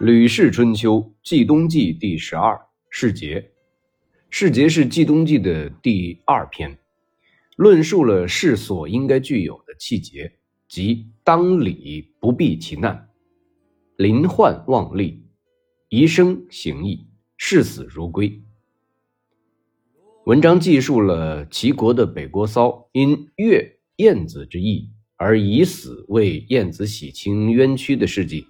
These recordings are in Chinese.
《吕氏春秋·季冬季》第十二世节，世节是季冬季的第二篇，论述了士所应该具有的气节，即当礼不避其难，临患忘利，宜生行义，视死如归。文章记述了齐国的北国骚因越晏子之意而以死为晏子洗清冤屈的事迹。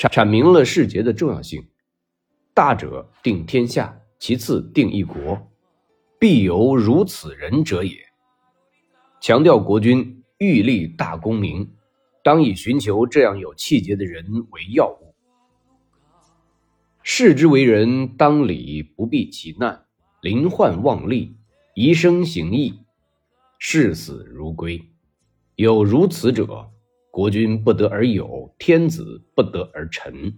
阐阐明了世节的重要性，大者定天下，其次定一国，必有如此人者也。强调国君欲立大功名，当以寻求这样有气节的人为要务。士之为人，当礼不避其难，临患忘利，宜生行义，视死如归。有如此者。国君不得而有，天子不得而臣。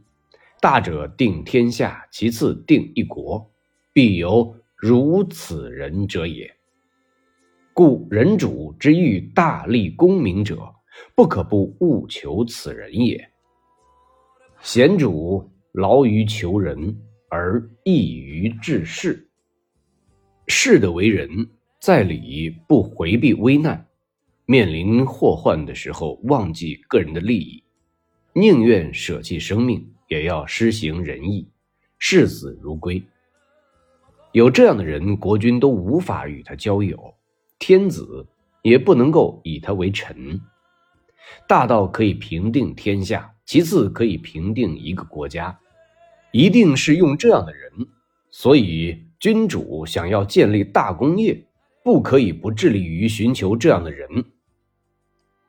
大者定天下，其次定一国，必有如此人者也。故人主之欲大立功名者，不可不务求此人也。贤主劳于求人，而易于治世。士的为人，在理不回避危难。面临祸患的时候，忘记个人的利益，宁愿舍弃生命，也要施行仁义，视死如归。有这样的人，国君都无法与他交友，天子也不能够以他为臣。大到可以平定天下，其次可以平定一个国家，一定是用这样的人。所以，君主想要建立大功业，不可以不致力于寻求这样的人。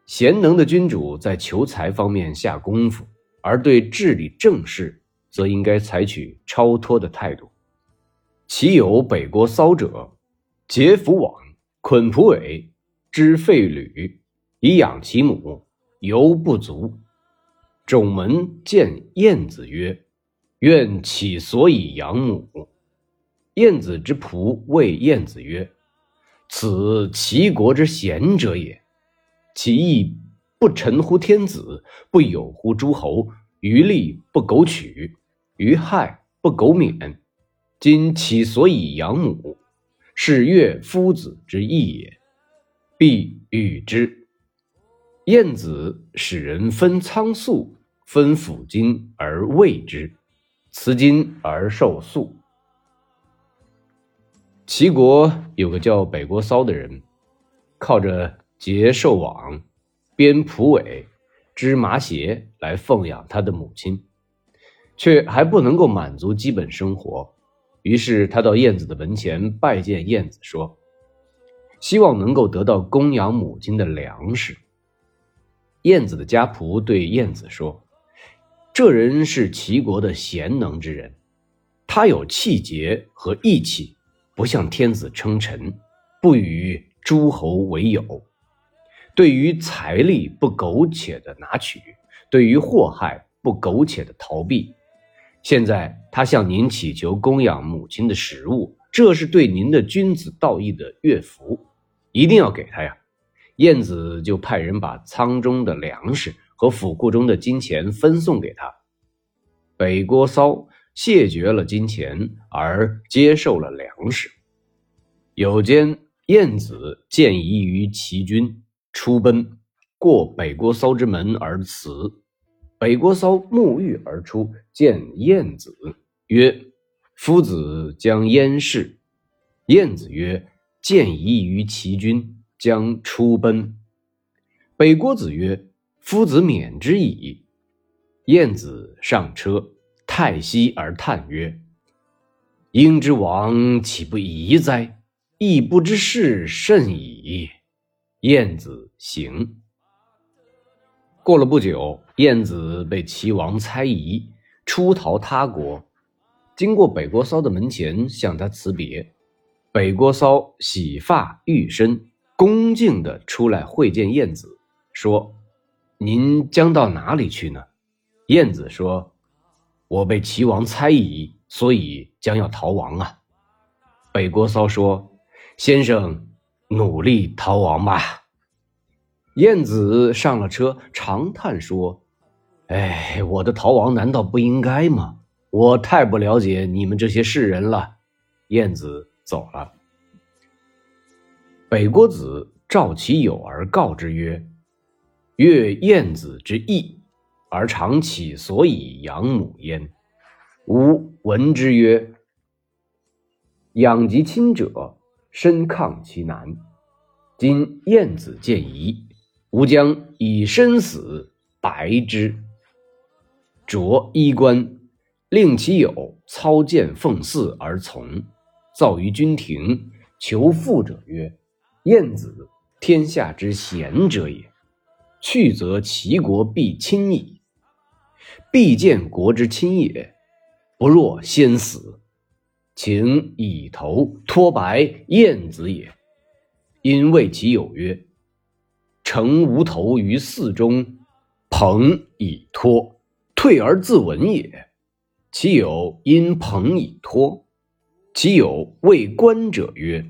贤能的君主在求财方面下功夫，而对治理政事则应该采取超脱的态度。其有北国骚者，结福网，捆蒲苇，织废履，以养其母，犹不足。种门见晏子曰：“愿起所以养母。”晏子之仆谓晏子曰：“此齐国之贤者也。”其义不臣乎天子，不有乎诸侯，于利不苟取，于害不苟免。今其所以养母，是悦夫子之意也，必与之。晏子使人分仓粟，分府金而喂之，辞金而受粟。齐国有个叫北国骚的人，靠着。结兽网，编蒲苇，织麻鞋来奉养他的母亲，却还不能够满足基本生活。于是他到燕子的门前拜见燕子，说：“希望能够得到供养母亲的粮食。”燕子的家仆对燕子说：“这人是齐国的贤能之人，他有气节和义气，不向天子称臣，不与诸侯为友。”对于财力不苟且的拿取，对于祸害不苟且的逃避。现在他向您祈求供养母亲的食物，这是对您的君子道义的乐福，一定要给他呀。晏子就派人把仓中的粮食和府库中的金钱分送给他。北郭骚谢绝了金钱，而接受了粮食。有间晏子见疑于齐军。出奔，过北郭骚之门而辞。北郭骚沐浴而出，见晏子曰：“夫子将燕氏。”晏子曰：“见疑于齐军，将出奔。”北郭子曰：“夫子免之矣。”晏子上车，太息而叹曰：“婴之亡，岂不疑哉？亦不知事甚矣。”晏子行。过了不久，晏子被齐王猜疑，出逃他国，经过北国骚的门前，向他辞别。北国骚洗发浴身，恭敬地出来会见晏子，说：“您将到哪里去呢？”晏子说：“我被齐王猜疑，所以将要逃亡啊。”北郭骚说：“先生。”努力逃亡吧。晏子上了车，长叹说：“哎，我的逃亡难道不应该吗？我太不了解你们这些世人了。晏子走了。北郭子召其友而告之曰：“越晏子之意，而常起所以养母焉。吾闻之曰：养及亲者，身抗其难。今晏子见疑，吾将以身死白之。”着衣冠，令其友操剑奉祀而从，造于君庭。求父者曰：“晏子，天下之贤者也。去则齐国必亲矣。必见国之亲也，不若先死。请以头托白晏子也。”因谓其友曰：“诚无头于寺中，朋以托。”退而自刎也，其有因朋以托。其有为官者曰：“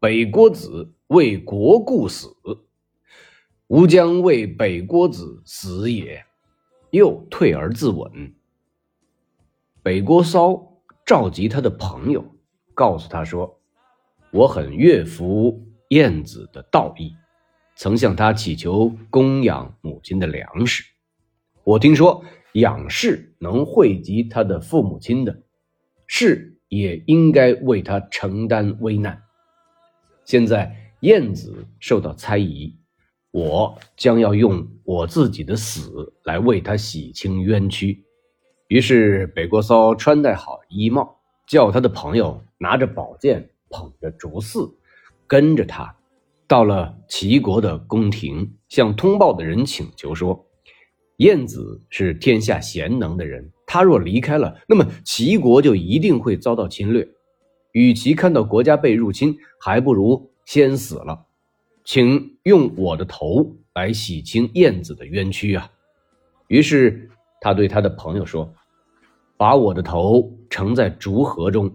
北郭子为国故死，吾将为北郭子死也。”又退而自刎。北郭骚召集他的朋友，告诉他说：“我很悦服晏子的道义，曾向他乞求供养母亲的粮食。我听说。”养士能惠及他的父母亲的，士也应该为他承担危难。现在晏子受到猜疑，我将要用我自己的死来为他洗清冤屈。于是北郭骚穿戴好衣帽，叫他的朋友拿着宝剑，捧着竹肆，跟着他，到了齐国的宫廷，向通报的人请求说。晏子是天下贤能的人，他若离开了，那么齐国就一定会遭到侵略。与其看到国家被入侵，还不如先死了。请用我的头来洗清晏子的冤屈啊！于是他对他的朋友说：“把我的头盛在竹盒中，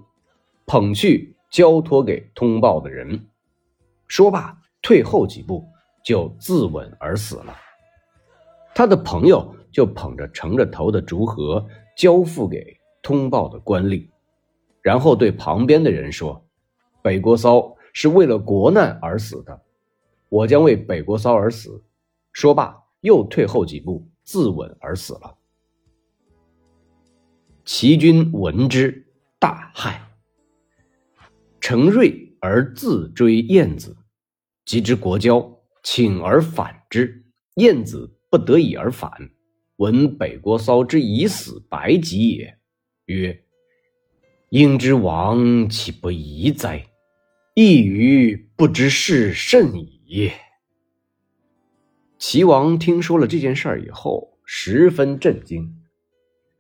捧去交托给通报的人。”说罢，退后几步，就自刎而死了。他的朋友就捧着盛着头的竹盒交付给通报的官吏，然后对旁边的人说：“北国骚是为了国难而死的，我将为北国骚而死。”说罢，又退后几步，自刎而死了。齐军闻之，大骇。程瑞而自追晏子，及之国交，请而反之。晏子。不得已而反，闻北国骚之以死白己也，曰：“应之亡，岂不疑哉？亦于不知是甚矣。”齐王听说了这件事儿以后，十分震惊，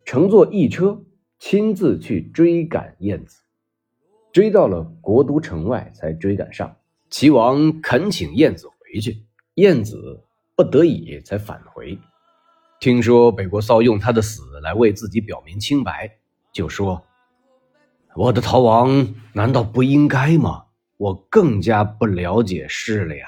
乘坐一车，亲自去追赶晏子，追到了国都城外，才追赶上。齐王恳请晏子回去，晏子。不得已才返回，听说北国骚用他的死来为自己表明清白，就说：“我的逃亡难道不应该吗？我更加不了解事了呀。”